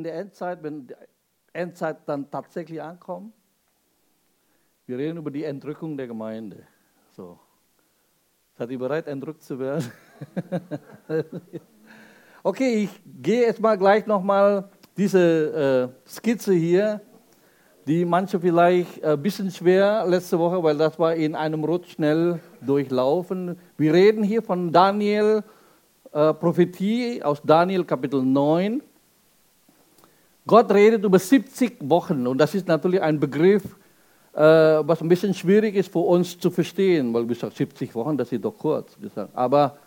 in der Endzeit, wenn die Endzeit dann tatsächlich ankommt, wir reden über die Entrückung der Gemeinde. So. Seid ihr bereit, entrückt zu werden? okay, ich gehe jetzt mal gleich nochmal diese äh, Skizze hier, die manche vielleicht ein äh, bisschen schwer letzte Woche, weil das war in einem Rutsch schnell durchlaufen. Wir reden hier von Daniel, äh, Prophetie aus Daniel Kapitel 9. Gott redet über 70 Wochen und das ist natürlich ein Begriff, äh, was ein bisschen schwierig ist für uns zu verstehen, weil wir sagen 70 Wochen, das ist doch kurz. Aber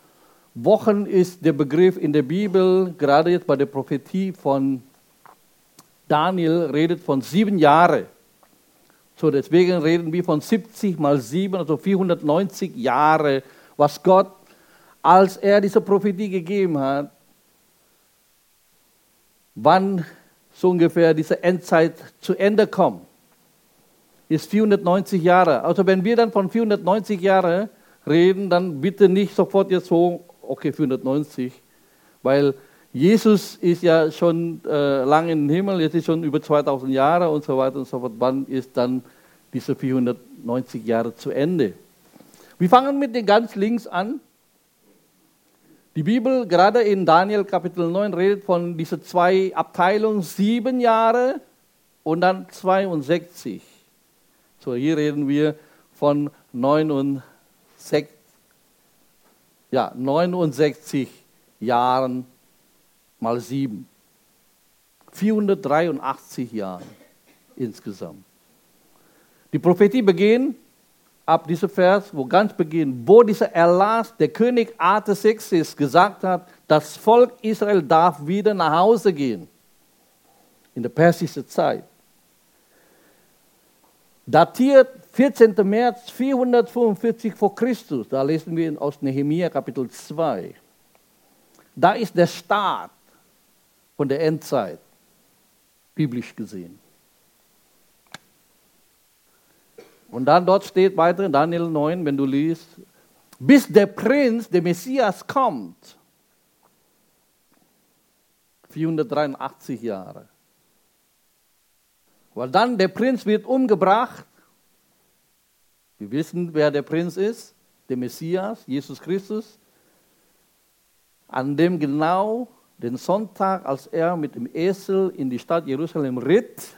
Wochen ist der Begriff in der Bibel, gerade jetzt bei der Prophetie von Daniel, redet von sieben Jahren. So, deswegen reden wir von 70 mal 7, also 490 Jahre, was Gott, als er diese Prophetie gegeben hat, wann so ungefähr diese Endzeit zu Ende kommt, ist 490 Jahre. Also wenn wir dann von 490 Jahren reden, dann bitte nicht sofort jetzt so, okay, 490, weil Jesus ist ja schon äh, lange im Himmel, jetzt ist schon über 2000 Jahre und so weiter und so fort. Wann ist dann diese 490 Jahre zu Ende? Wir fangen mit den ganz links an. Die Bibel, gerade in Daniel Kapitel 9, redet von diesen zwei Abteilungen, sieben Jahre und dann 62. So, hier reden wir von 69, ja, 69 Jahren mal sieben. 483 Jahre insgesamt. Die Prophetie beginnt ab diesem Vers, wo ganz beginnt, wo dieser Erlass der König Artaxerxes gesagt hat, das Volk Israel darf wieder nach Hause gehen. In der persischen Zeit. Datiert 14. März 445 vor Christus. Da lesen wir aus Nehemiah Kapitel 2. Da ist der Start von der Endzeit, biblisch gesehen. Und dann dort steht weiter in Daniel 9, wenn du liest, bis der Prinz, der Messias kommt. 483 Jahre. Weil dann der Prinz wird umgebracht. Wir wissen, wer der Prinz ist, der Messias, Jesus Christus, an dem genau den Sonntag, als er mit dem Esel in die Stadt Jerusalem ritt,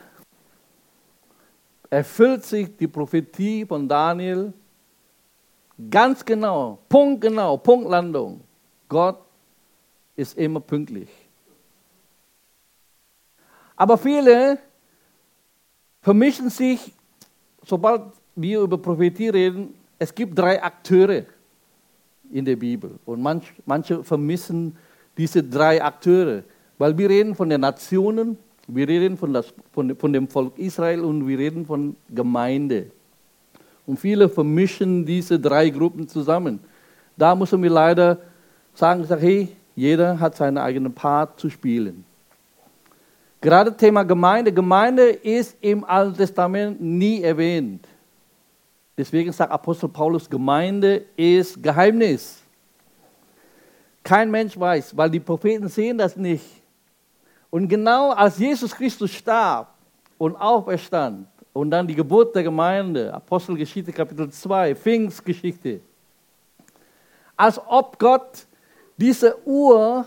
erfüllt sich die Prophetie von Daniel ganz genau, punktgenau, Punktlandung. Gott ist immer pünktlich. Aber viele vermischen sich, sobald wir über Prophetie reden, es gibt drei Akteure in der Bibel. Und manch, manche vermissen diese drei Akteure, weil wir reden von den Nationen, wir reden von, das, von, von dem Volk Israel und wir reden von Gemeinde. Und viele vermischen diese drei Gruppen zusammen. Da müssen wir leider sagen, hey, jeder hat seinen eigenen Part zu spielen. Gerade Thema Gemeinde. Gemeinde ist im Alten Testament nie erwähnt. Deswegen sagt Apostel Paulus, Gemeinde ist Geheimnis. Kein Mensch weiß, weil die Propheten sehen das nicht. Und genau als Jesus Christus starb und auferstand und dann die Geburt der Gemeinde, Apostelgeschichte Kapitel 2, Pfingstgeschichte, als ob Gott diese Uhr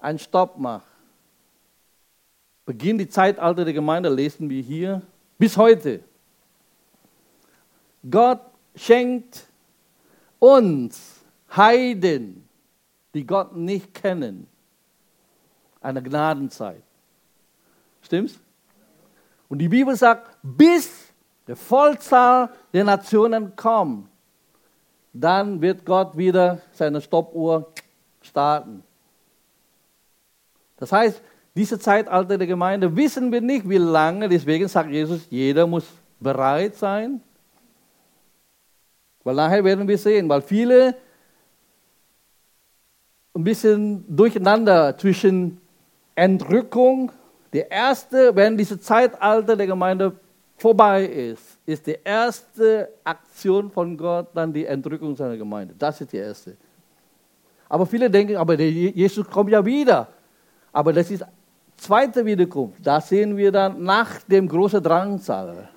einen Stopp macht. Beginn die Zeitalter der Gemeinde, lesen wir hier, bis heute. Gott schenkt uns Heiden, die Gott nicht kennen, eine Gnadenzeit. Stimmt's? Und die Bibel sagt, bis die Vollzahl der Nationen kommt, dann wird Gott wieder seine Stoppuhr starten. Das heißt, diese Zeitalter der Gemeinde wissen wir nicht, wie lange. Deswegen sagt Jesus, jeder muss bereit sein. Weil nachher werden wir sehen, weil viele ein bisschen durcheinander zwischen Entrückung. Der erste, wenn diese Zeitalter der Gemeinde vorbei ist, ist die erste Aktion von Gott dann die Entrückung seiner Gemeinde. Das ist die erste. Aber viele denken, aber Jesus kommt ja wieder. Aber das ist zweite Wiederkunft. Da sehen wir dann nach dem großen Drangsal.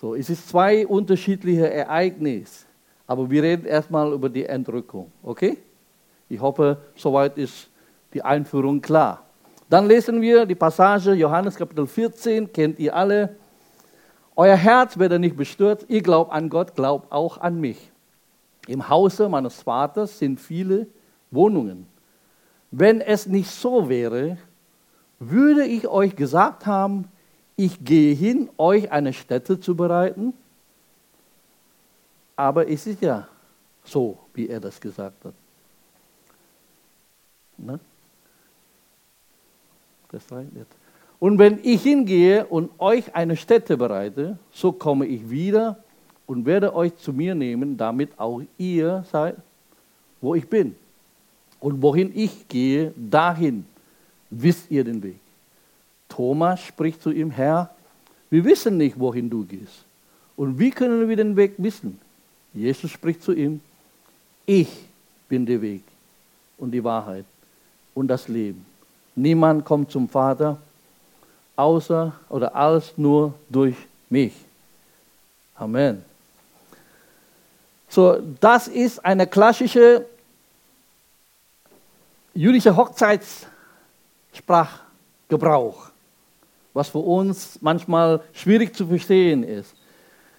So, es ist zwei unterschiedliche Ereignisse. Aber wir reden erstmal über die Entrückung. Okay? Ich hoffe, soweit ist die Einführung klar. Dann lesen wir die Passage Johannes Kapitel 14, kennt ihr alle. Euer Herz werde nicht bestürzt, ihr glaubt an Gott, glaubt auch an mich. Im Hause meines Vaters sind viele Wohnungen. Wenn es nicht so wäre, würde ich euch gesagt haben, ich gehe hin, euch eine Stätte zu bereiten. Aber es ist ja so, wie er das gesagt hat. Ne? Das reicht. Und wenn ich hingehe und euch eine Stätte bereite, so komme ich wieder und werde euch zu mir nehmen, damit auch ihr seid, wo ich bin. Und wohin ich gehe, dahin wisst ihr den Weg. Thomas spricht zu ihm, Herr, wir wissen nicht, wohin du gehst. Und wie können wir den Weg wissen? Jesus spricht zu ihm, ich bin der Weg und die Wahrheit und das Leben. Niemand kommt zum Vater außer oder als nur durch mich. Amen. So, das ist eine klassische jüdische Hochzeitssprachgebrauch, was für uns manchmal schwierig zu verstehen ist.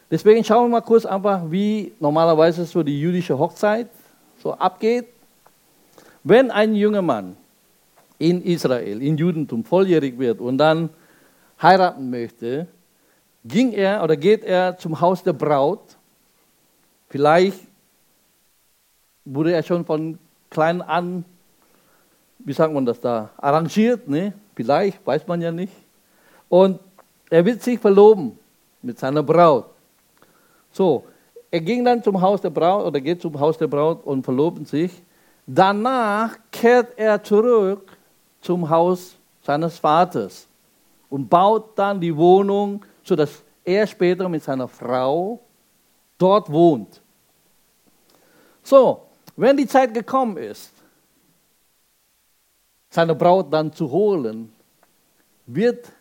Deswegen schauen wir mal kurz einfach, wie normalerweise so die jüdische Hochzeit so abgeht. Wenn ein junger Mann in Israel, in Judentum volljährig wird und dann heiraten möchte, ging er oder geht er zum Haus der Braut. Vielleicht wurde er schon von klein an wie sagt man das da, arrangiert, ne? vielleicht, weiß man ja nicht. Und er wird sich verloben mit seiner Braut. So, er ging dann zum Haus der Braut oder geht zum Haus der Braut und verloben sich. Danach kehrt er zurück zum Haus seines Vaters und baut dann die Wohnung, sodass er später mit seiner Frau dort wohnt. So, wenn die Zeit gekommen ist, seine Braut dann zu holen, wird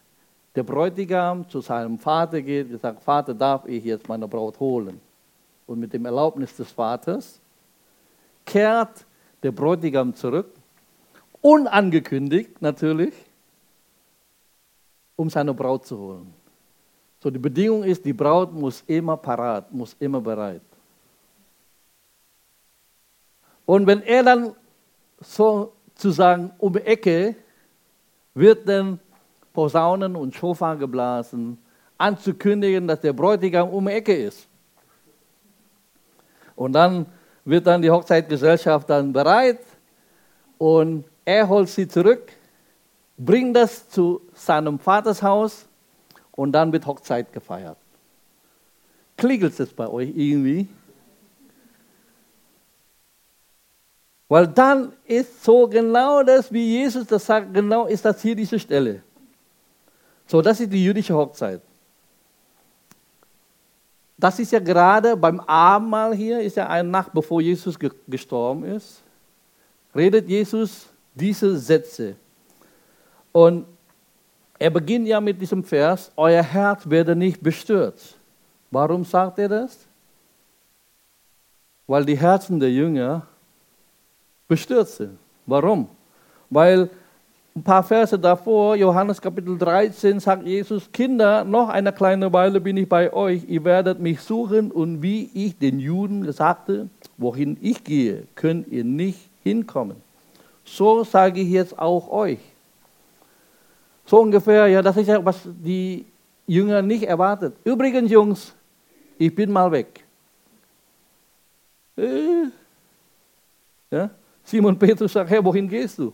der Bräutigam zu seinem Vater gehen und sagt, Vater, darf ich jetzt meine Braut holen? Und mit dem Erlaubnis des Vaters kehrt der Bräutigam zurück, unangekündigt natürlich, um seine Braut zu holen. So, die Bedingung ist, die Braut muss immer parat, muss immer bereit. Und wenn er dann so zu sagen, um die Ecke wird dann Posaunen und Schofar geblasen, anzukündigen, dass der Bräutigam um die Ecke ist. Und dann wird dann die Hochzeitgesellschaft dann bereit und er holt sie zurück, bringt das zu seinem Vaters Haus und dann wird Hochzeit gefeiert. Klingelt es bei euch irgendwie? Weil dann ist so genau das, wie Jesus das sagt, genau ist das hier diese Stelle. So, das ist die jüdische Hochzeit. Das ist ja gerade beim Abendmahl hier, ist ja eine Nacht bevor Jesus gestorben ist, redet Jesus diese Sätze. Und er beginnt ja mit diesem Vers, euer Herz werde nicht bestürzt. Warum sagt er das? Weil die Herzen der Jünger bestürzt sind. Warum? Weil ein paar Verse davor, Johannes Kapitel 13, sagt Jesus, Kinder, noch eine kleine Weile bin ich bei euch, ihr werdet mich suchen und wie ich den Juden sagte, wohin ich gehe, könnt ihr nicht hinkommen. So sage ich jetzt auch euch. So ungefähr, ja, das ist ja, was die Jünger nicht erwartet. Übrigens, Jungs, ich bin mal weg. Äh, ja? Simon Petrus sagt, Herr, wohin gehst du?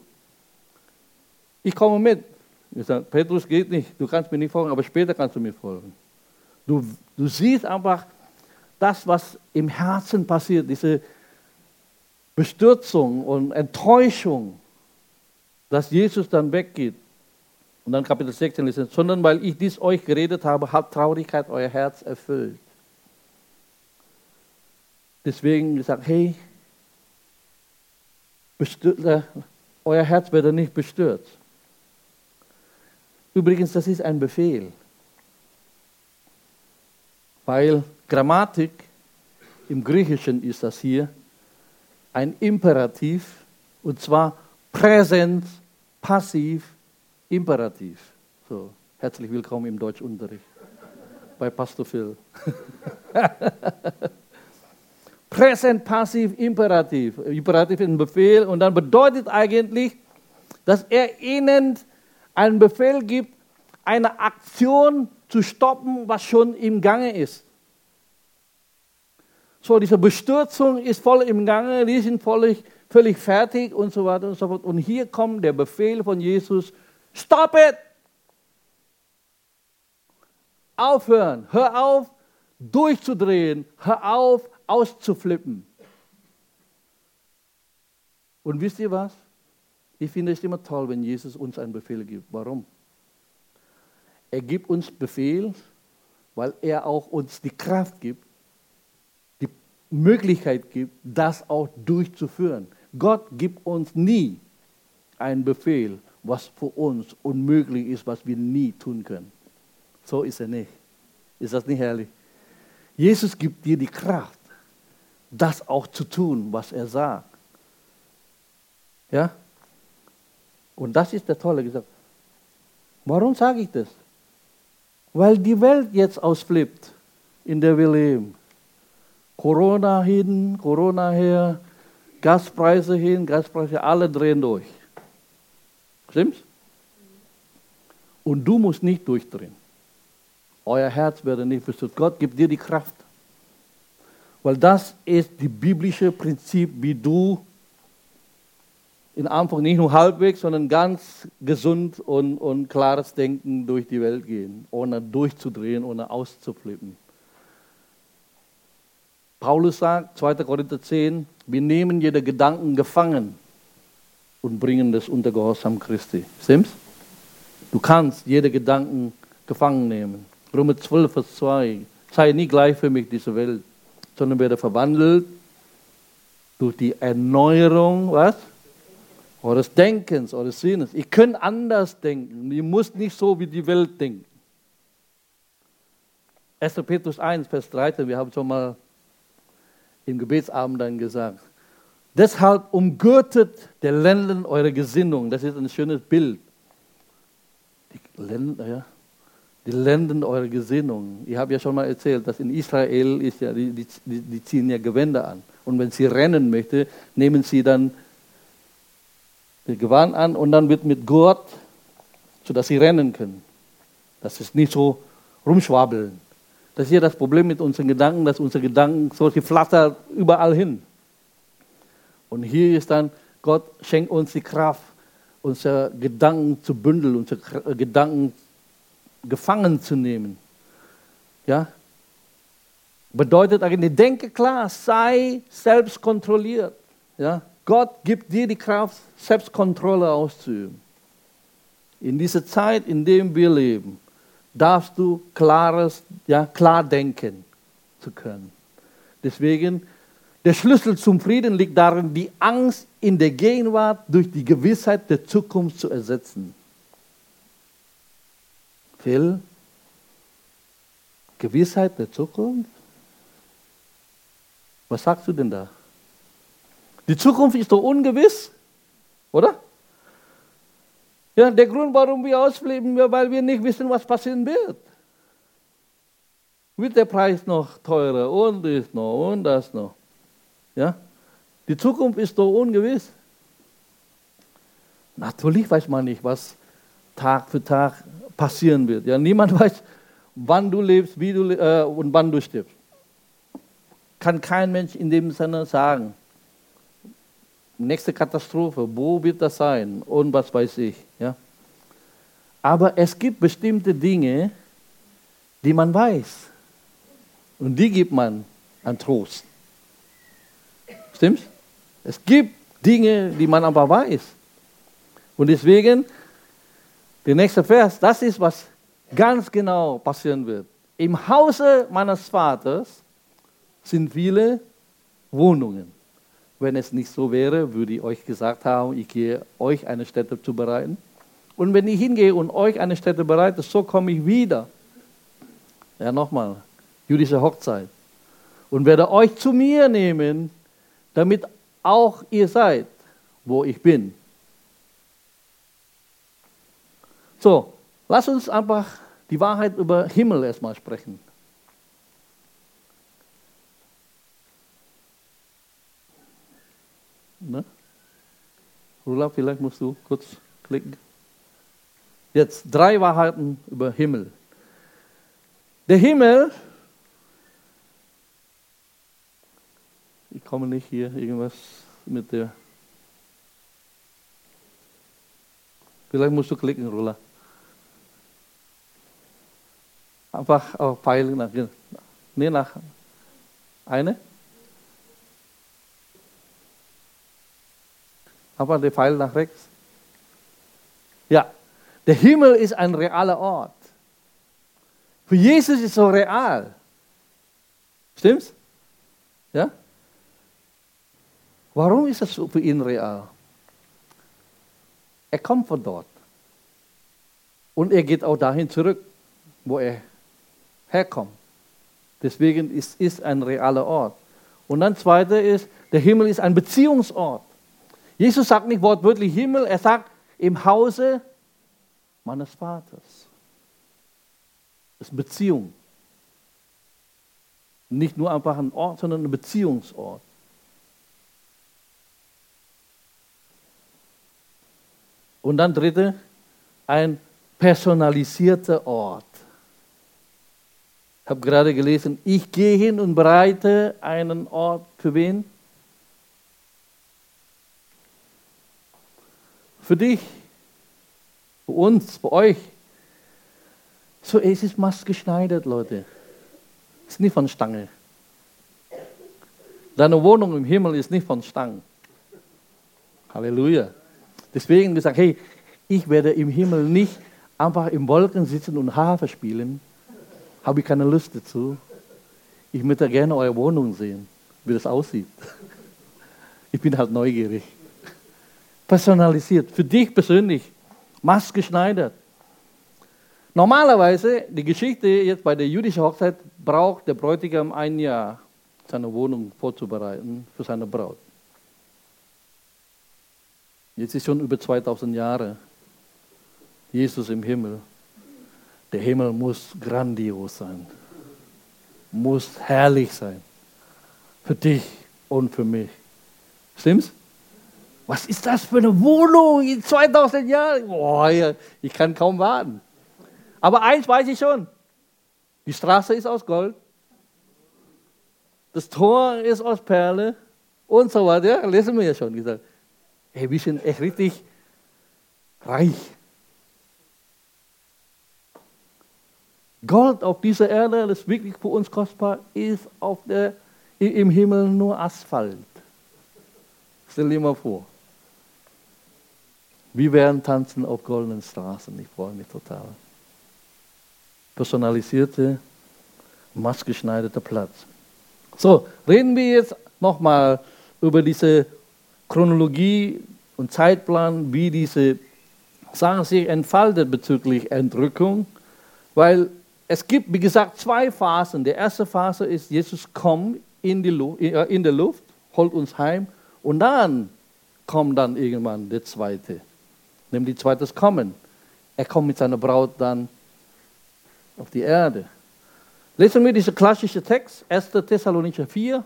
Ich komme mit. Ich sage, Petrus geht nicht, du kannst mir nicht folgen, aber später kannst du mir folgen. Du, du siehst einfach das, was im Herzen passiert, diese Bestürzung und Enttäuschung, dass Jesus dann weggeht. Und dann Kapitel 16 lesen, sondern weil ich dies euch geredet habe, hat Traurigkeit euer Herz erfüllt. Deswegen gesagt, hey, euer Herz werde nicht bestürzt. Übrigens, das ist ein Befehl, weil Grammatik im Griechischen ist das hier ein Imperativ und zwar Präsens, Passiv, Imperativ. So, herzlich willkommen im Deutschunterricht bei Pastor Phil. Präsent, Passiv, Imperativ. Imperativ ist ein Befehl und dann bedeutet eigentlich, dass er ihnen einen Befehl gibt, eine Aktion zu stoppen, was schon im Gange ist. So, diese Bestürzung ist voll im Gange, die sind völlig, völlig fertig und so weiter und so fort. Und hier kommt der Befehl von Jesus, stop it! Aufhören, hör auf, durchzudrehen, hör auf, auszuflippen. Und wisst ihr was? Ich finde es immer toll, wenn Jesus uns einen Befehl gibt. Warum? Er gibt uns Befehl, weil er auch uns die Kraft gibt, Möglichkeit gibt, das auch durchzuführen. Gott gibt uns nie einen Befehl, was für uns unmöglich ist, was wir nie tun können. So ist er nicht. Ist das nicht herrlich? Jesus gibt dir die Kraft, das auch zu tun, was er sagt. Ja? Und das ist der tolle gesagt. Warum sage ich das? Weil die Welt jetzt ausflippt, in der wir leben. Corona hin, Corona her, Gaspreise hin, Gaspreise, alle drehen durch. Stimmt's? Und du musst nicht durchdrehen. Euer Herz werde nicht bestürzt. Gott gibt dir die Kraft. Weil das ist das biblische Prinzip, wie du in Anfang nicht nur halbwegs, sondern ganz gesund und, und klares Denken durch die Welt gehen, ohne durchzudrehen, ohne auszuflippen. Paulus sagt, 2. Korinther 10, wir nehmen jede Gedanken gefangen und bringen das unter Gehorsam Christi. Stimmt's? Du kannst jede Gedanken gefangen nehmen. Römer 12, Vers 2. Sei nie gleich für mich diese Welt, sondern werde verwandelt durch die Erneuerung, was? Eures Denkens, eures Sinnes. Ihr könnt anders denken. Ihr müsst nicht so wie die Welt denken. 1. Petrus 1, Vers 13, wir haben schon mal im Gebetsabend dann gesagt. Deshalb umgürtet der Lenden eure Gesinnung. Das ist ein schönes Bild. Die Lenden, ja, die Lenden eure Gesinnung. Ich habe ja schon mal erzählt, dass in Israel ist ja, die, die, die ziehen ja Gewänder an. Und wenn sie rennen möchte, nehmen sie dann das Gewand an und dann wird mit Gurt, sodass sie rennen können. Das ist nicht so rumschwabeln. Das ist ja das Problem mit unseren Gedanken, dass unsere Gedanken so, sie flattern überall hin. Und hier ist dann, Gott schenkt uns die Kraft, unsere Gedanken zu bündeln, unsere äh, Gedanken gefangen zu nehmen. Ja? Bedeutet eigentlich, denke klar, sei selbst kontrolliert. Ja? Gott gibt dir die Kraft, Selbstkontrolle auszuüben. In dieser Zeit, in der wir leben, darfst du klares, ja, klar denken zu können. Deswegen, der Schlüssel zum Frieden liegt darin, die Angst in der Gegenwart durch die Gewissheit der Zukunft zu ersetzen. Phil, Gewissheit der Zukunft? Was sagst du denn da? Die Zukunft ist doch ungewiss, oder? Ja, der Grund, warum wir ausflippen, weil wir nicht wissen, was passieren wird. Wird der Preis noch teurer und das noch und das noch. Ja? Die Zukunft ist doch ungewiss. Natürlich weiß man nicht, was Tag für Tag passieren wird. Ja, niemand weiß, wann du lebst, wie du äh, und wann du stirbst. Kann kein Mensch in dem Sinne sagen. Nächste Katastrophe, wo wird das sein und was weiß ich. Ja? Aber es gibt bestimmte Dinge, die man weiß. Und die gibt man an Trost. Stimmt's? Es gibt Dinge, die man aber weiß. Und deswegen, der nächste Vers, das ist, was ganz genau passieren wird. Im Hause meines Vaters sind viele Wohnungen. Wenn es nicht so wäre, würde ich euch gesagt haben, ich gehe euch eine Stätte zu bereiten. Und wenn ich hingehe und euch eine Stätte bereite, so komme ich wieder. Ja, nochmal, jüdische Hochzeit. Und werde euch zu mir nehmen, damit auch ihr seid, wo ich bin. So, lass uns einfach die Wahrheit über Himmel erstmal sprechen. Rula, vielleicht musst du kurz klicken. Jetzt drei Wahrheiten über Himmel. Der Himmel, ich komme nicht hier irgendwas mit der. Vielleicht musst du klicken, Rula. Einfach auf Pfeil nach, nee, nach eine. Aber der Pfeil nach rechts. Ja, der Himmel ist ein realer Ort. Für Jesus ist so real. Stimmt's? Ja? Warum ist das für ihn real? Er kommt von dort. Und er geht auch dahin zurück, wo er herkommt. Deswegen ist es ein realer Ort. Und dann zweite ist, der Himmel ist ein Beziehungsort. Jesus sagt nicht wortwörtlich Himmel, er sagt im Hause meines Vaters. Das ist Beziehung. Nicht nur einfach ein Ort, sondern ein Beziehungsort. Und dann dritte, ein personalisierter Ort. Ich habe gerade gelesen, ich gehe hin und bereite einen Ort für wen? Für dich, für uns, für euch. So, es ist maßgeschneidert, Leute. Es ist nicht von Stange. Deine Wohnung im Himmel ist nicht von Stangen. Halleluja. Deswegen gesagt, hey, ich werde im Himmel nicht einfach im Wolken sitzen und Harfe spielen. Habe ich keine Lust dazu. Ich möchte gerne eure Wohnung sehen, wie das aussieht. Ich bin halt neugierig personalisiert, für dich persönlich, maßgeschneidert. Normalerweise, die Geschichte jetzt bei der jüdischen Hochzeit, braucht der Bräutigam ein Jahr, seine Wohnung vorzubereiten für seine Braut. Jetzt ist schon über 2000 Jahre Jesus im Himmel. Der Himmel muss grandios sein, muss herrlich sein. Für dich und für mich. Stimmt's? Was ist das für eine Wohnung in 2000 Jahren? Boah, ich kann kaum warten. Aber eins weiß ich schon. Die Straße ist aus Gold. Das Tor ist aus Perle und so weiter. Ja, lesen wir ja schon gesagt. Hey, wir sind echt richtig reich. Gold auf dieser Erde, das wirklich für uns kostbar ist, auf der, im Himmel nur Asphalt. Stell dir mal vor. Wir werden tanzen auf goldenen Straßen. Ich freue mich total. Personalisierte, maßgeschneiderter Platz. So, reden wir jetzt nochmal über diese Chronologie und Zeitplan, wie diese Sache sich entfaltet bezüglich Entrückung. Weil es gibt, wie gesagt, zwei Phasen. Die erste Phase ist, Jesus kommt in, die Luft, äh, in der Luft, holt uns heim. Und dann kommt dann irgendwann der zweite nämlich zweites Kommen. Er kommt mit seiner Braut dann auf die Erde. Lesen wir diesen klassischen Text, 1. Thessalonicher 4.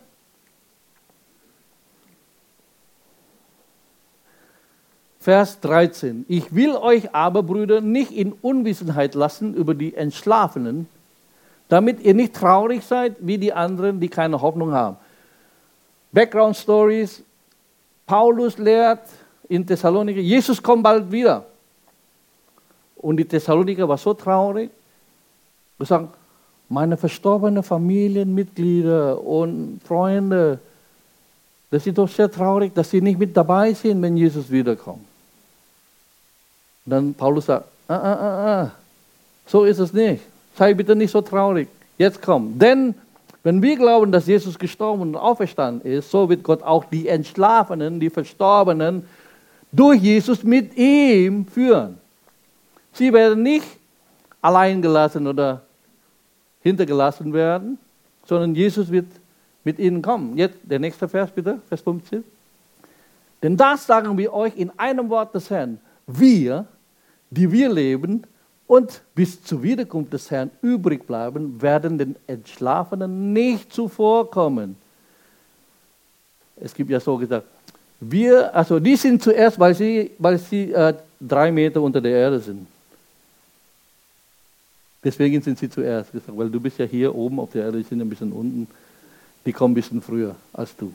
Vers 13. Ich will euch aber, Brüder, nicht in Unwissenheit lassen über die Entschlafenen, damit ihr nicht traurig seid wie die anderen, die keine Hoffnung haben. Background Stories. Paulus lehrt, in Thessaloniki, Jesus kommt bald wieder. Und die Thessaloniker war so traurig. Sagen, meine verstorbenen Familienmitglieder und Freunde, das sind doch sehr traurig, dass sie nicht mit dabei sind, wenn Jesus wiederkommt. Und dann Paulus sagt, ah, ah, ah, ah, so ist es nicht. Sei bitte nicht so traurig. Jetzt komm. Denn Wenn wir glauben, dass Jesus gestorben und auferstanden ist, so wird Gott auch die Entschlafenen, die Verstorbenen durch Jesus mit ihm führen. Sie werden nicht allein gelassen oder hintergelassen werden, sondern Jesus wird mit ihnen kommen. Jetzt der nächste Vers bitte, Vers 15. Denn das sagen wir euch in einem Wort des Herrn. Wir, die wir leben und bis zur Wiederkunft des Herrn übrig bleiben, werden den Entschlafenen nicht zuvorkommen. Es gibt ja so gesagt, wir, also die sind zuerst, weil sie, weil sie äh, drei Meter unter der Erde sind. Deswegen sind sie zuerst gesagt, weil du bist ja hier oben auf der Erde, die sind ein bisschen unten. Die kommen ein bisschen früher als du.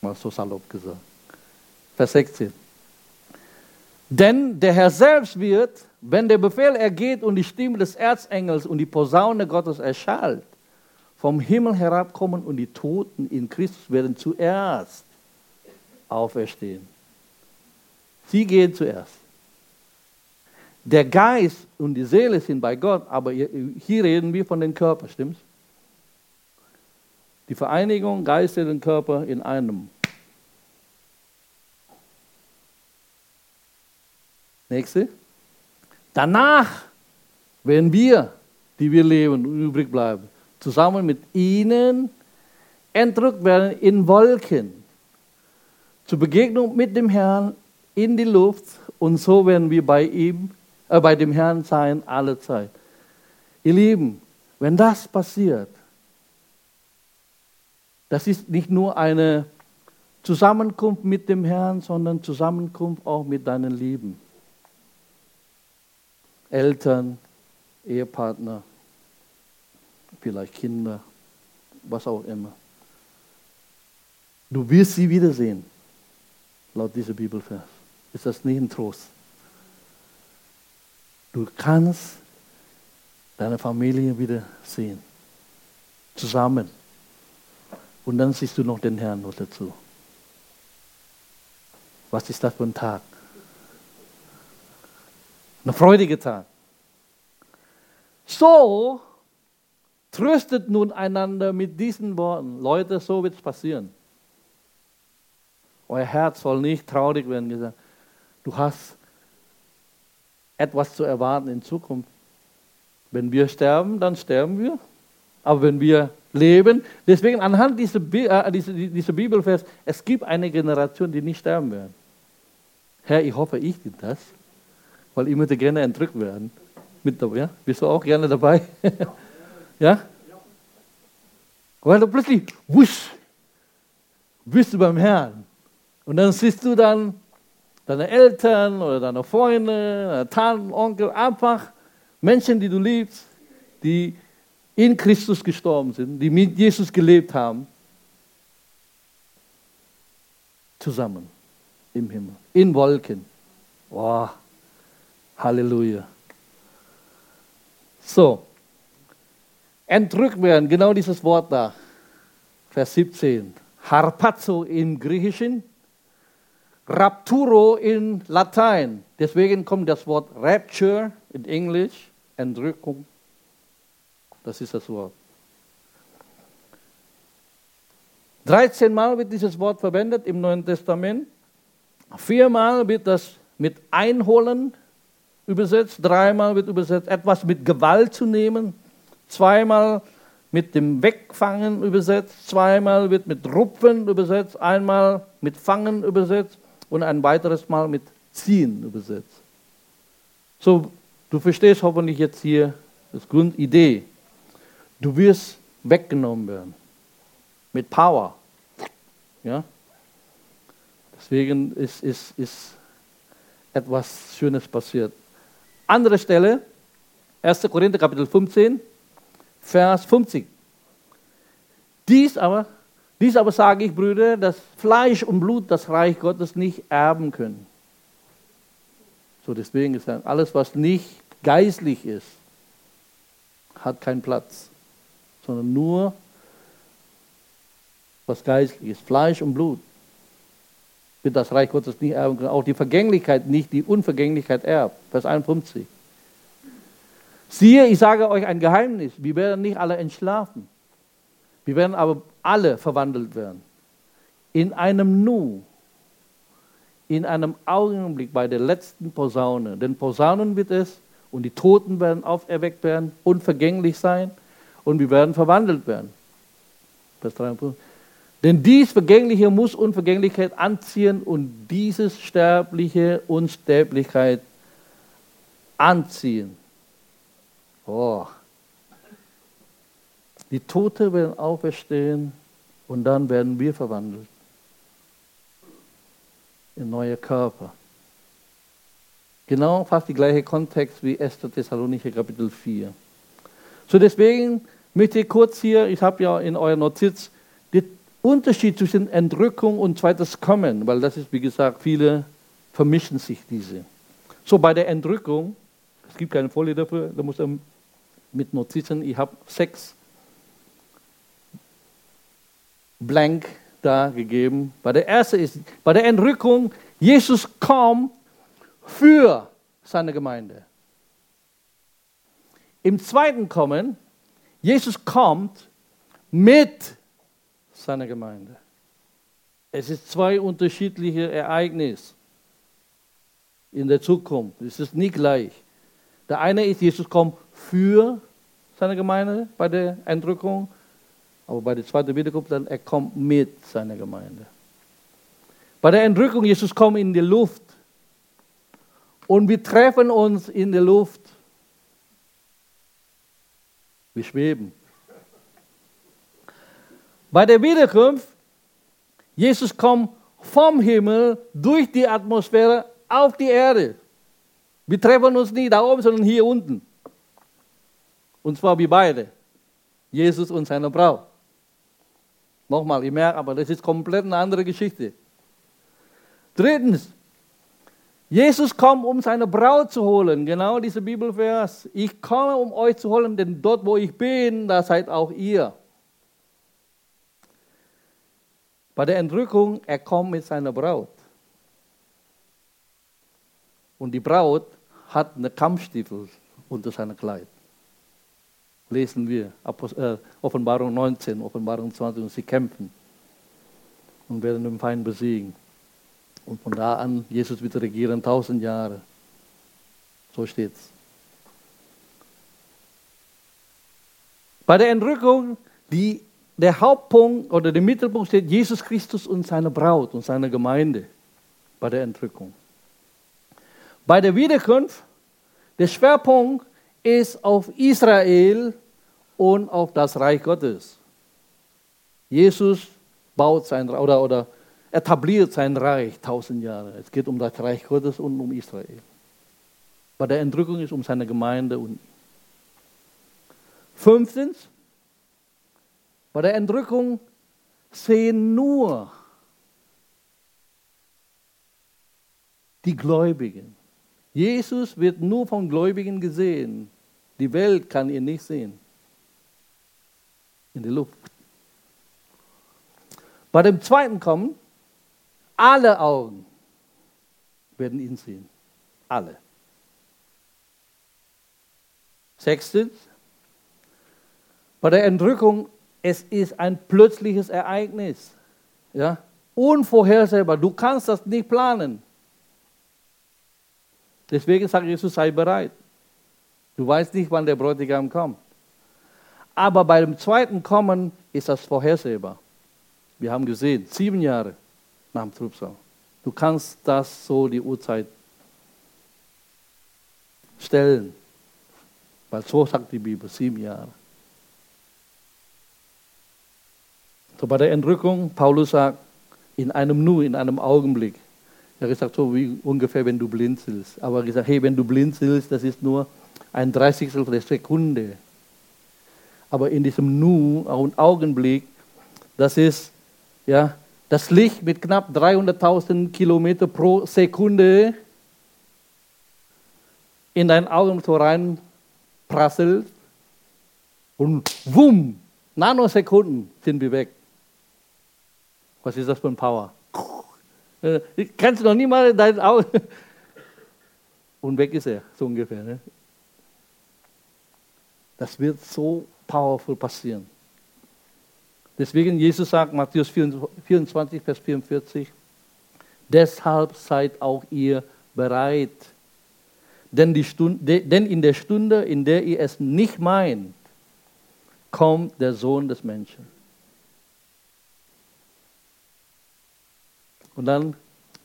Mal so salopp gesagt. Vers 16. Denn der Herr selbst wird, wenn der Befehl ergeht und die Stimme des Erzengels und die Posaune Gottes erschallt, vom Himmel herabkommen und die Toten in Christus werden zuerst auferstehen. Sie gehen zuerst. Der Geist und die Seele sind bei Gott, aber hier reden wir von dem Körper, stimmt's? Die Vereinigung Geist und Körper in einem. Nächste. Danach werden wir, die wir leben und übrig bleiben, zusammen mit ihnen entrückt werden in Wolken zur Begegnung mit dem Herrn in die Luft und so werden wir bei ihm äh, bei dem Herrn sein alle Zeit. Ihr Lieben, wenn das passiert, das ist nicht nur eine Zusammenkunft mit dem Herrn, sondern Zusammenkunft auch mit deinen Lieben. Eltern, Ehepartner, vielleicht Kinder, was auch immer. Du wirst sie wiedersehen, laut dieser Bibelvers. Ist das nicht ein Trost? Du kannst deine Familie wieder sehen. Zusammen. Und dann siehst du noch den Herrn noch dazu. Was ist das für ein Tag? Ein freudiger Tag. So tröstet nun einander mit diesen Worten. Leute, so wird es passieren. Euer Herz soll nicht traurig werden. Gesagt. Du hast etwas zu erwarten in Zukunft. Wenn wir sterben, dann sterben wir. Aber wenn wir leben, deswegen anhand dieser, äh, dieser, dieser Bibelvers, es gibt eine Generation, die nicht sterben werden. Herr, ich hoffe, ich bin das, weil ich möchte gerne entrückt werden. Mit, ja? Bist du auch gerne dabei? ja? Weil du plötzlich, wusch, bist du beim Herrn. Und dann siehst du dann deine Eltern oder deine Freunde, deine Tanten, Onkel, einfach Menschen, die du liebst, die in Christus gestorben sind, die mit Jesus gelebt haben, zusammen im Himmel, in Wolken. Wow, Halleluja. So, entrückt werden, genau dieses Wort da, Vers 17. Harpazo im Griechischen, Rapturo in Latein. Deswegen kommt das Wort Rapture in Englisch, Entrückung. Das ist das Wort. 13 Mal wird dieses Wort verwendet im Neuen Testament. Viermal wird das mit Einholen übersetzt. Dreimal wird übersetzt, etwas mit Gewalt zu nehmen. Zweimal mit dem Wegfangen übersetzt. Zweimal wird mit Rupfen übersetzt. Einmal mit Fangen übersetzt und ein weiteres Mal mit ziehen übersetzt. So, du verstehst hoffentlich jetzt hier das Grundidee. Du wirst weggenommen werden. Mit Power. Ja? Deswegen ist, ist, ist etwas Schönes passiert. Andere Stelle, 1. Korinther Kapitel 15, Vers 50. Dies aber dies aber sage ich, Brüder, dass Fleisch und Blut das Reich Gottes nicht erben können. So deswegen ist alles, was nicht geistlich ist, hat keinen Platz, sondern nur was geistlich ist, Fleisch und Blut wird das Reich Gottes nicht erben können. Auch die Vergänglichkeit nicht, die Unvergänglichkeit erbt. Vers 51. Siehe, ich sage euch ein Geheimnis, wir werden nicht alle entschlafen, Wir werden aber alle verwandelt werden. In einem Nu, in einem Augenblick bei der letzten Posaune. Denn Posaunen wird es und die Toten werden auferweckt werden, unvergänglich sein und wir werden verwandelt werden. Vers 53. Denn dies Vergängliche muss Unvergänglichkeit anziehen und dieses Sterbliche Unsterblichkeit anziehen. Oh. Die Toten werden auferstehen und dann werden wir verwandelt in neue Körper. Genau fast der gleiche Kontext wie 1. Thessalonicher Kapitel 4. So deswegen möchte ich kurz hier, ich habe ja in eurer Notiz den Unterschied zwischen Entrückung und zweites Kommen, weil das ist, wie gesagt, viele vermischen sich diese. So bei der Entrückung, es gibt keine Folie dafür, da muss man mit Notizen, ich habe sechs blank da gegeben. Bei der ersten ist, bei der Entrückung, Jesus kommt für seine Gemeinde. Im zweiten Kommen, Jesus kommt mit seiner Gemeinde. Es ist zwei unterschiedliche Ereignisse in der Zukunft. Es ist nie gleich. Der eine ist, Jesus kommt für seine Gemeinde bei der Entrückung aber bei der zweiten Wiederkunft dann, er kommt mit seiner Gemeinde. Bei der Entrückung, Jesus kommt in die Luft. Und wir treffen uns in der Luft. Wir schweben. Bei der Wiederkunft, Jesus kommt vom Himmel durch die Atmosphäre auf die Erde. Wir treffen uns nicht da oben, sondern hier unten. Und zwar wir beide. Jesus und seine Braut. Nochmal, ich merke aber, das ist komplett eine andere Geschichte. Drittens, Jesus kommt, um seine Braut zu holen. Genau dieser Bibelvers. Ich komme, um euch zu holen, denn dort, wo ich bin, da seid auch ihr. Bei der Entrückung, er kommt mit seiner Braut. Und die Braut hat eine Kampfstiefel unter seinem Kleid lesen wir äh, Offenbarung 19, Offenbarung 20 und sie kämpfen und werden den Feind besiegen. Und von da an, Jesus wird regieren tausend Jahre. So steht's. Bei der Entrückung, die, der Hauptpunkt oder der Mittelpunkt steht Jesus Christus und seine Braut und seine Gemeinde bei der Entrückung. Bei der Wiederkunft, der Schwerpunkt ist auf Israel und auf das Reich Gottes. Jesus baut sein oder, oder etabliert sein Reich tausend Jahre. Es geht um das Reich Gottes und um Israel. Bei der Entrückung ist um seine Gemeinde und fünftens, bei der Entrückung sehen nur die Gläubigen. Jesus wird nur von Gläubigen gesehen. Die Welt kann ihn nicht sehen. In die Luft. Bei dem zweiten Kommen, alle Augen werden ihn sehen. Alle. Sechstens, bei der Entrückung, es ist ein plötzliches Ereignis. Ja? Unvorhersehbar. Du kannst das nicht planen. Deswegen sagt Jesus, sei bereit. Du weißt nicht, wann der Bräutigam kommt. Aber bei dem zweiten Kommen ist das vorhersehbar. Wir haben gesehen, sieben Jahre nach dem Trübsal. Du kannst das so die Uhrzeit stellen. Weil so sagt die Bibel, sieben Jahre. So bei der Entrückung, Paulus sagt, in einem Nu, in einem Augenblick. Er hat gesagt, so wie ungefähr, wenn du blinzelst. Aber er hat gesagt, hey, wenn du blinzelst, das ist nur ein Dreißigstel der Sekunde. Aber in diesem Nu, und Augenblick, das ist ja, das Licht mit knapp 300.000 Kilometer pro Sekunde in dein Augen so reinprasselt und wumm, Nanosekunden sind wir weg. Was ist das für ein Power? Äh, kannst du noch nie mal dein Auge. Und weg ist er, so ungefähr. Ne? Das wird so powerful passieren. Deswegen Jesus sagt, Matthäus 24, Vers 44, deshalb seid auch ihr bereit. Denn, die Stunde, denn in der Stunde, in der ihr es nicht meint, kommt der Sohn des Menschen. Und dann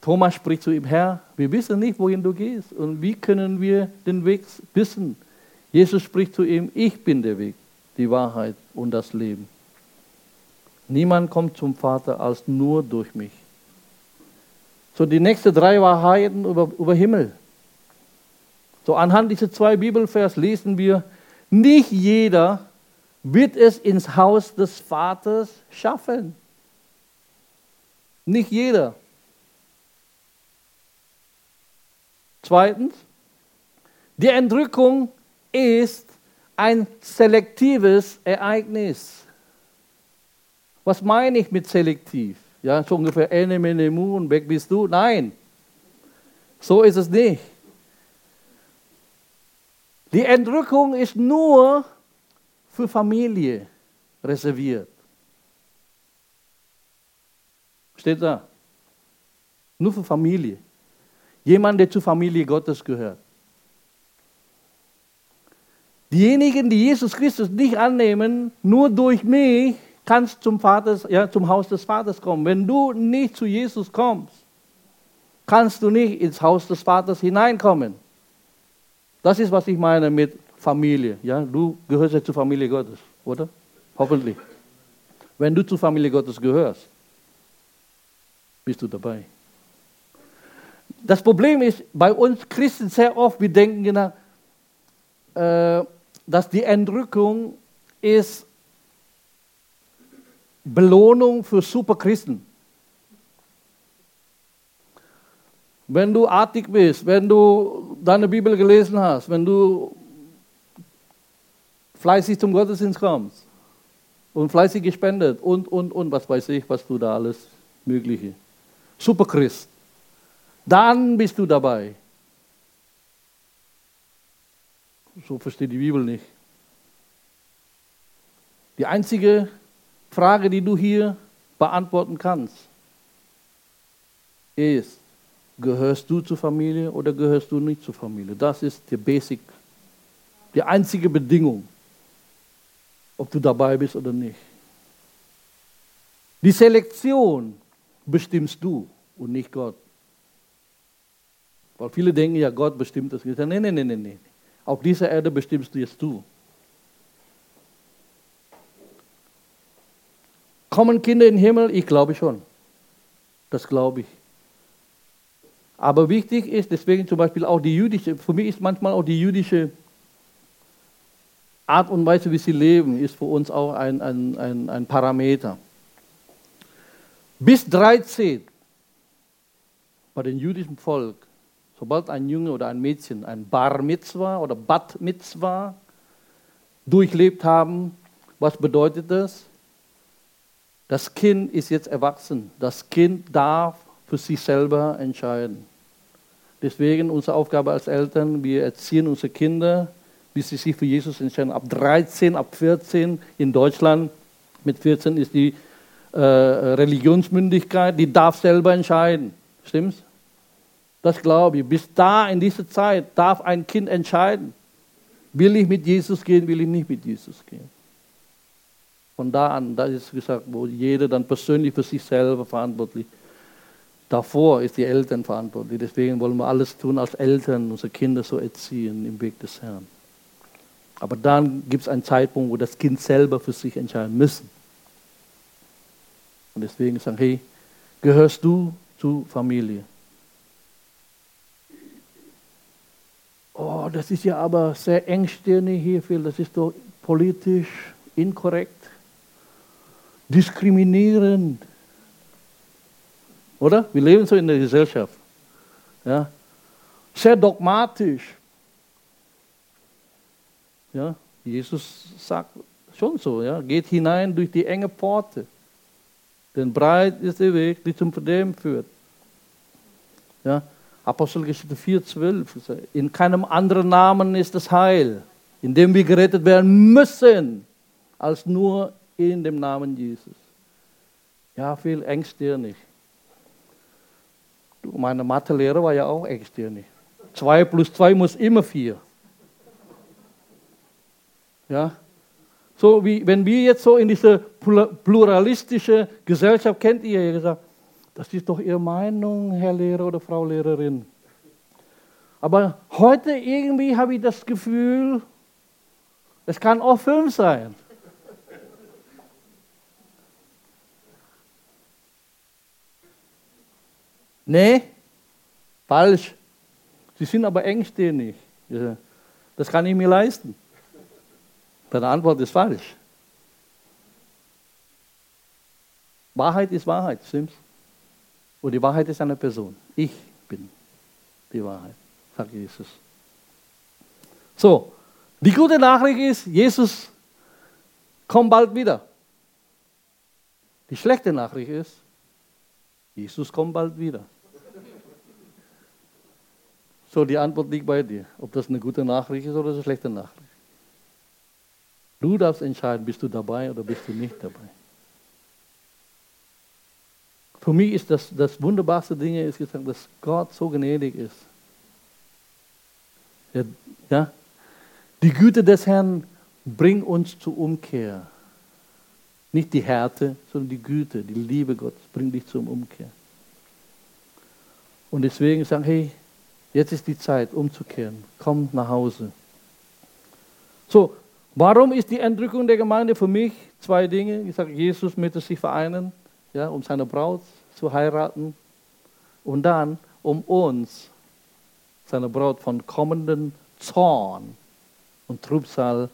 Thomas spricht zu ihm, Herr, wir wissen nicht, wohin du gehst. Und wie können wir den Weg wissen? Jesus spricht zu ihm, ich bin der Weg, die Wahrheit und das Leben. Niemand kommt zum Vater als nur durch mich. So die nächsten drei Wahrheiten über, über Himmel. So anhand dieser zwei Bibelvers lesen wir, nicht jeder wird es ins Haus des Vaters schaffen. Nicht jeder. Zweitens, die Entrückung ist ein selektives Ereignis. Was meine ich mit selektiv? Ja, so ungefähr ene, mene, mu und weg bist du. Nein, so ist es nicht. Die Entrückung ist nur für Familie reserviert. Steht da. Nur für Familie. Jemand, der zur Familie Gottes gehört. Diejenigen, die Jesus Christus nicht annehmen, nur durch mich kannst zum, Vater, ja, zum Haus des Vaters kommen. Wenn du nicht zu Jesus kommst, kannst du nicht ins Haus des Vaters hineinkommen. Das ist, was ich meine mit Familie. Ja? Du gehörst ja zur Familie Gottes, oder? Hoffentlich. Wenn du zur Familie Gottes gehörst, bist du dabei. Das Problem ist bei uns Christen sehr oft, wir denken, genau, äh, dass die Entrückung ist Belohnung für Superchristen. Wenn du artig bist, wenn du deine Bibel gelesen hast, wenn du fleißig zum Gottesdienst kommst und fleißig gespendet und, und, und, was weiß ich, was du da alles Mögliche. Superchrist. Dann bist du dabei. So versteht die Bibel nicht. Die einzige Frage, die du hier beantworten kannst, ist, gehörst du zur Familie oder gehörst du nicht zur Familie? Das ist die Basic, die einzige Bedingung, ob du dabei bist oder nicht. Die Selektion bestimmst du und nicht Gott. Weil viele denken, ja, Gott bestimmt das. Nein, nein, nein, nein, nein. Auf dieser Erde bestimmst du jetzt du. Kommen Kinder in den Himmel? Ich glaube schon. Das glaube ich. Aber wichtig ist deswegen zum Beispiel auch die jüdische, für mich ist manchmal auch die jüdische Art und Weise, wie sie leben, ist für uns auch ein, ein, ein, ein Parameter. Bis 13 bei dem jüdischen Volk Sobald ein Junge oder ein Mädchen ein Bar Mitzwa oder Bat Mitzwa durchlebt haben, was bedeutet das? Das Kind ist jetzt erwachsen. Das Kind darf für sich selber entscheiden. Deswegen unsere Aufgabe als Eltern, wir erziehen unsere Kinder, bis sie sich für Jesus entscheiden. Ab 13, ab 14 in Deutschland, mit 14 ist die äh, Religionsmündigkeit, die darf selber entscheiden. Stimmt's? Das glaube ich. Bis da, in dieser Zeit, darf ein Kind entscheiden, will ich mit Jesus gehen, will ich nicht mit Jesus gehen. Von da an, da ist gesagt, wo jeder dann persönlich für sich selber verantwortlich Davor ist die Eltern verantwortlich. Deswegen wollen wir alles tun als Eltern, unsere Kinder so erziehen im Weg des Herrn. Aber dann gibt es einen Zeitpunkt, wo das Kind selber für sich entscheiden müssen. Und deswegen sagen, hey, gehörst du zur Familie? Oh, das ist ja aber sehr engstirnig hier, Phil, das ist doch politisch inkorrekt, diskriminierend. Oder? Wir leben so in der Gesellschaft. Ja? Sehr dogmatisch. Ja? Jesus sagt schon so, ja? geht hinein durch die enge Pforte. Denn breit ist der Weg, die zum Verderben führt. Ja? Apostelgeschichte 4,12. In keinem anderen Namen ist das Heil, in dem wir gerettet werden müssen, als nur in dem Namen Jesus. Ja, viel engstirnig. Meine Mathelehrer war ja auch engstirnig. Zwei plus zwei muss immer vier. Ja, so wie wenn wir jetzt so in diese pluralistische Gesellschaft, kennt ihr ja gesagt, das ist doch Ihre Meinung, Herr Lehrer oder Frau Lehrerin. Aber heute irgendwie habe ich das Gefühl, es kann auch fünf sein. Nee, falsch. Sie sind aber engstirnig. Das kann ich mir leisten. Deine Antwort ist falsch. Wahrheit ist Wahrheit, stimmt's? Und die Wahrheit ist eine Person. Ich bin die Wahrheit, sagt Jesus. So, die gute Nachricht ist, Jesus kommt bald wieder. Die schlechte Nachricht ist, Jesus kommt bald wieder. So, die Antwort liegt bei dir, ob das eine gute Nachricht ist oder eine schlechte Nachricht. Du darfst entscheiden, bist du dabei oder bist du nicht dabei. Für mich ist das, das wunderbarste Ding, ist gesagt, dass Gott so gnädig ist. Ja? Die Güte des Herrn bringt uns zur Umkehr. Nicht die Härte, sondern die Güte, die Liebe Gottes bringt dich zur Umkehr. Und deswegen sagen, hey, jetzt ist die Zeit umzukehren. Komm nach Hause. So, Warum ist die Entrückung der Gemeinde für mich zwei Dinge? Ich sage, Jesus möchte sich vereinen, ja, um seine Braut zu heiraten und dann, um uns, seine Braut, von kommenden Zorn und Trübsal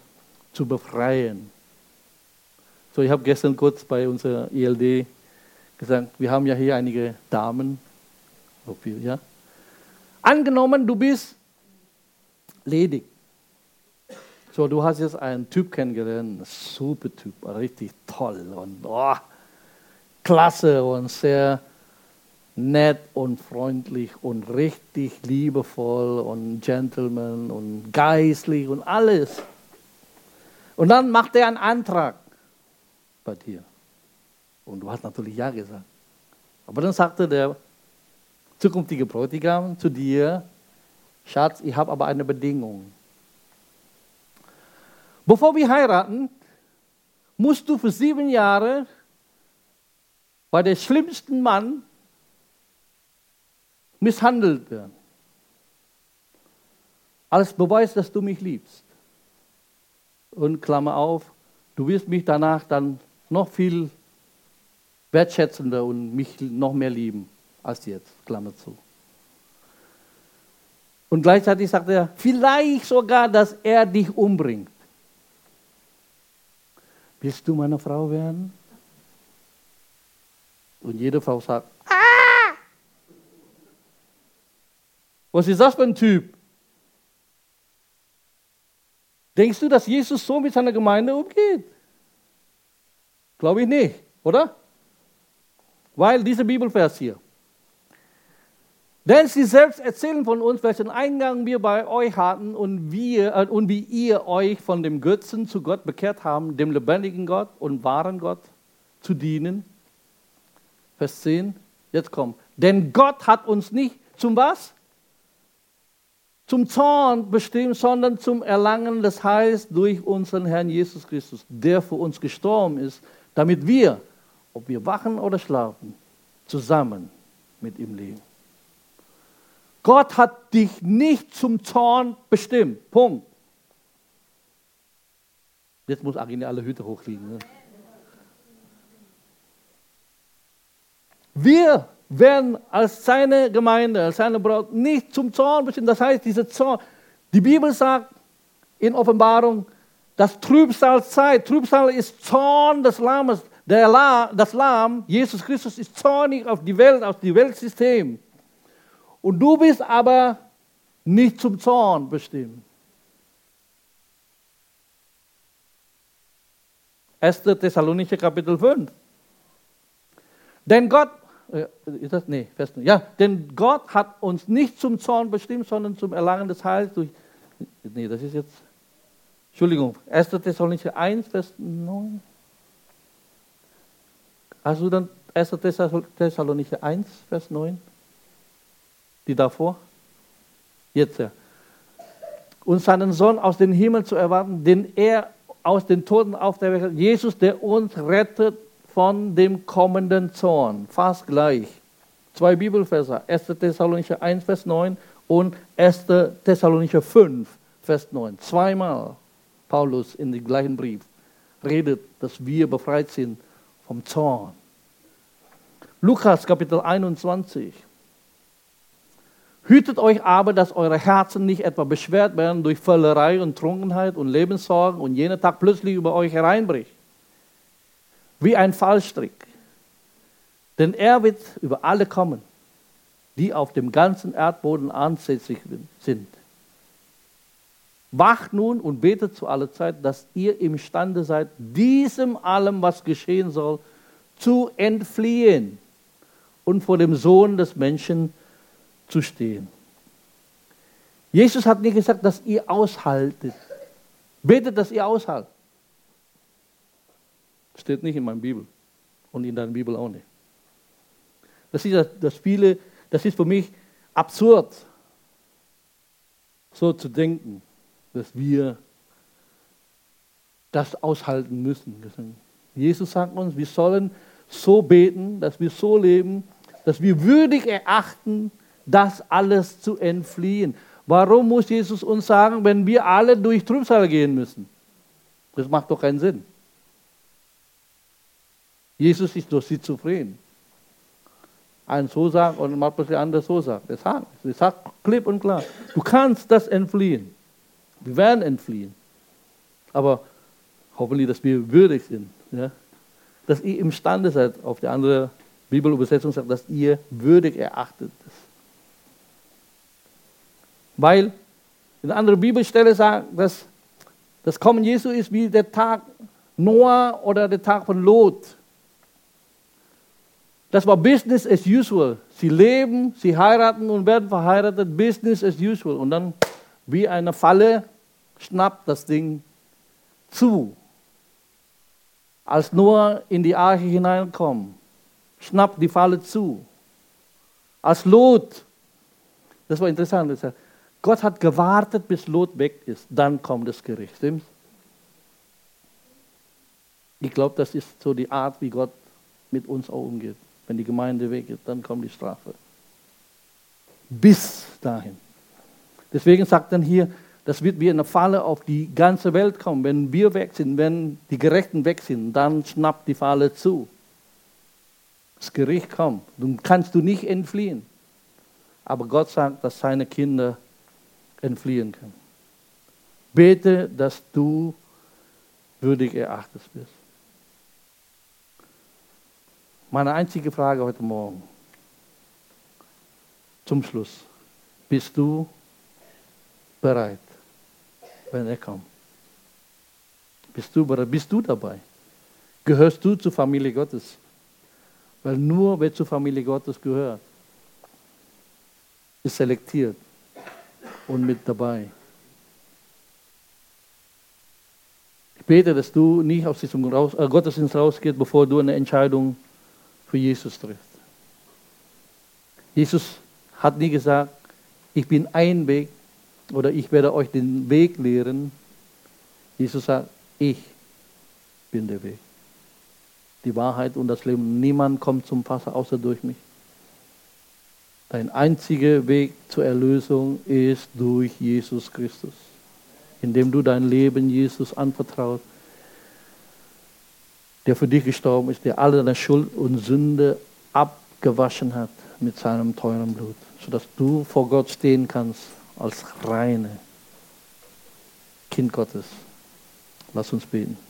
zu befreien. So, ich habe gestern kurz bei unserer ELD gesagt, wir haben ja hier einige Damen. Ja. Angenommen, du bist ledig so, du hast jetzt einen Typ kennengelernt, ein super Typ, richtig toll und oh, klasse und sehr nett und freundlich und richtig liebevoll und Gentleman und geistlich und alles. Und dann macht er einen Antrag bei dir. Und du hast natürlich Ja gesagt. Aber dann sagte der zukünftige Bräutigam zu dir, Schatz, ich habe aber eine Bedingung. Bevor wir heiraten, musst du für sieben Jahre bei dem schlimmsten Mann misshandelt werden. Als Beweis, dass du mich liebst. Und Klammer auf, du wirst mich danach dann noch viel wertschätzender und mich noch mehr lieben als jetzt. Klammer zu. Und gleichzeitig sagt er, vielleicht sogar, dass er dich umbringt. Willst du meine Frau werden? Und jede Frau sagt, ah! Was ist das für ein Typ? Denkst du, dass Jesus so mit seiner Gemeinde umgeht? Glaube ich nicht, oder? Weil dieser Bibelvers hier. Denn sie selbst erzählen von uns, welchen Eingang wir bei euch hatten und, wir, äh, und wie ihr euch von dem Götzen zu Gott bekehrt haben, dem lebendigen Gott und wahren Gott zu dienen. Vers 10, jetzt kommt. Denn Gott hat uns nicht zum was? Zum Zorn bestimmt, sondern zum Erlangen des Heils durch unseren Herrn Jesus Christus, der für uns gestorben ist, damit wir, ob wir wachen oder schlafen, zusammen mit ihm leben. Gott hat dich nicht zum Zorn bestimmt. Punkt. Jetzt muss Agine alle Hüte hochliegen. Ne? Wir werden als seine Gemeinde, als seine Braut nicht zum Zorn bestimmt. Das heißt, diese Zorn, die Bibel sagt in Offenbarung, dass Trübsalzeit, Trübsal ist Zorn des Lammes. Der La, das Lamm, Jesus Christus, ist zornig auf die Welt, auf die Weltsystem. Und du bist aber nicht zum Zorn bestimmt. 1. Thessalonicher Kapitel 5. Denn Gott, ist das, nee, Vers, ja, denn Gott hat uns nicht zum Zorn bestimmt, sondern zum Erlangen des Heils durch, nee, das ist jetzt, Entschuldigung, 1. Thessalonicher 1, Vers 9. Also dann 1. Thessalonicher 1, Vers 9? Die davor? Jetzt ja. Und seinen Sohn aus dem Himmel zu erwarten, den er aus den Toten auferweckt hat. Jesus, der uns rettet von dem kommenden Zorn. Fast gleich. Zwei Bibelverse. 1. Thessalonicher 1, Vers 9 und 1. Thessalonicher 5, Vers 9. Zweimal Paulus in dem gleichen Brief redet, dass wir befreit sind vom Zorn. Lukas Kapitel 21. Hütet euch aber, dass eure Herzen nicht etwa beschwert werden durch Völlerei und Trunkenheit und Lebenssorgen und jener Tag plötzlich über euch hereinbricht. Wie ein Fallstrick. Denn er wird über alle kommen, die auf dem ganzen Erdboden ansässig sind. Wacht nun und betet zu aller Zeit, dass ihr imstande seid, diesem allem, was geschehen soll, zu entfliehen und vor dem Sohn des Menschen zu stehen. Jesus hat nicht gesagt, dass ihr aushaltet. Betet, dass ihr aushaltet. Steht nicht in meiner Bibel und in deiner Bibel auch nicht. Das ist, das, viele, das ist für mich absurd, so zu denken dass wir das aushalten müssen. Jesus sagt uns, wir sollen so beten, dass wir so leben, dass wir würdig erachten, das alles zu entfliehen. Warum muss Jesus uns sagen, wenn wir alle durch Trübsal gehen müssen? Das macht doch keinen Sinn. Jesus ist sie zufrieden. Ein so sagt und mal plötzlich anders so sagt. Er sagt, er sagt klipp und klar, du kannst das entfliehen. Wir werden entfliehen. Aber hoffentlich, dass wir würdig sind. Ja? Dass ihr imstande seid, auf der anderen Bibelübersetzung sagt, dass ihr würdig erachtet ist. Weil in anderen Bibelstelle sagt, dass das Kommen Jesu ist wie der Tag Noah oder der Tag von Lot. Das war Business as usual. Sie leben, sie heiraten und werden verheiratet, Business as usual. Und dann wie eine Falle schnappt das Ding zu. Als Noah in die Arche hineinkommt, schnappt die Falle zu. Als Lot, das war interessant, Gott hat gewartet, bis Lot weg ist, dann kommt das Gericht. Stimmt's? Ich glaube, das ist so die Art, wie Gott mit uns auch umgeht. Wenn die Gemeinde weg ist, dann kommt die Strafe. Bis dahin. Deswegen sagt dann hier, das wird wie eine Falle auf die ganze Welt kommen. Wenn wir weg sind, wenn die Gerechten weg sind, dann schnappt die Falle zu. Das Gericht kommt. Dann kannst du nicht entfliehen. Aber Gott sagt, dass seine Kinder entfliehen können. Bete, dass du würdig erachtet bist. Meine einzige Frage heute Morgen zum Schluss. Bist du bereit, wenn er kommt? Bist du bereit? Bist du dabei? Gehörst du zur Familie Gottes? Weil nur wer zur Familie Gottes gehört, ist selektiert und mit dabei. Ich bete, dass du nicht aus diesem äh, Gottesdienst rausgehst, bevor du eine Entscheidung für Jesus triffst. Jesus hat nie gesagt, ich bin ein Weg, oder ich werde euch den Weg lehren. Jesus sagt, ich bin der Weg. Die Wahrheit und das Leben. Niemand kommt zum Vater außer durch mich. Dein einziger Weg zur Erlösung ist durch Jesus Christus, indem du dein Leben Jesus anvertraust, der für dich gestorben ist, der alle deine Schuld und Sünde abgewaschen hat mit seinem teuren Blut, sodass du vor Gott stehen kannst als reine Kind Gottes. Lass uns beten.